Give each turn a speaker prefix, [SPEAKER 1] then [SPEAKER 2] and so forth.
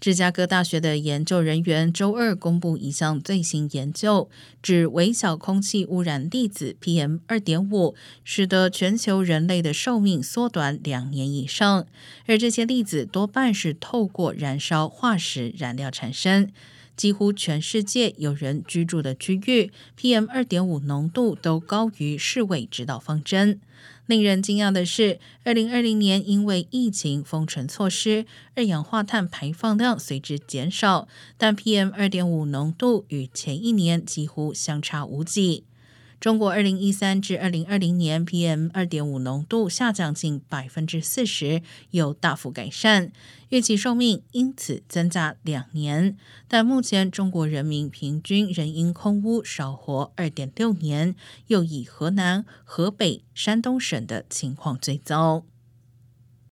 [SPEAKER 1] 芝加哥大学的研究人员周二公布一项最新研究，指微小空气污染粒子 PM 二点五使得全球人类的寿命缩短两年以上，而这些粒子多半是透过燃烧化石燃料产生。几乎全世界有人居住的区域，PM 二点五浓度都高于世卫指导方针。令人惊讶的是，二零二零年因为疫情封城措施，二氧化碳排放量随之减少，但 PM 二点五浓度与前一年几乎相差无几。中国二零一三至二零二零年 PM 二点五浓度下降近百分之四十，有大幅改善，预期寿命因此增加两年。但目前中国人民平均仍因空污少活二点六年，又以河南、河北、山东省的情况最糟。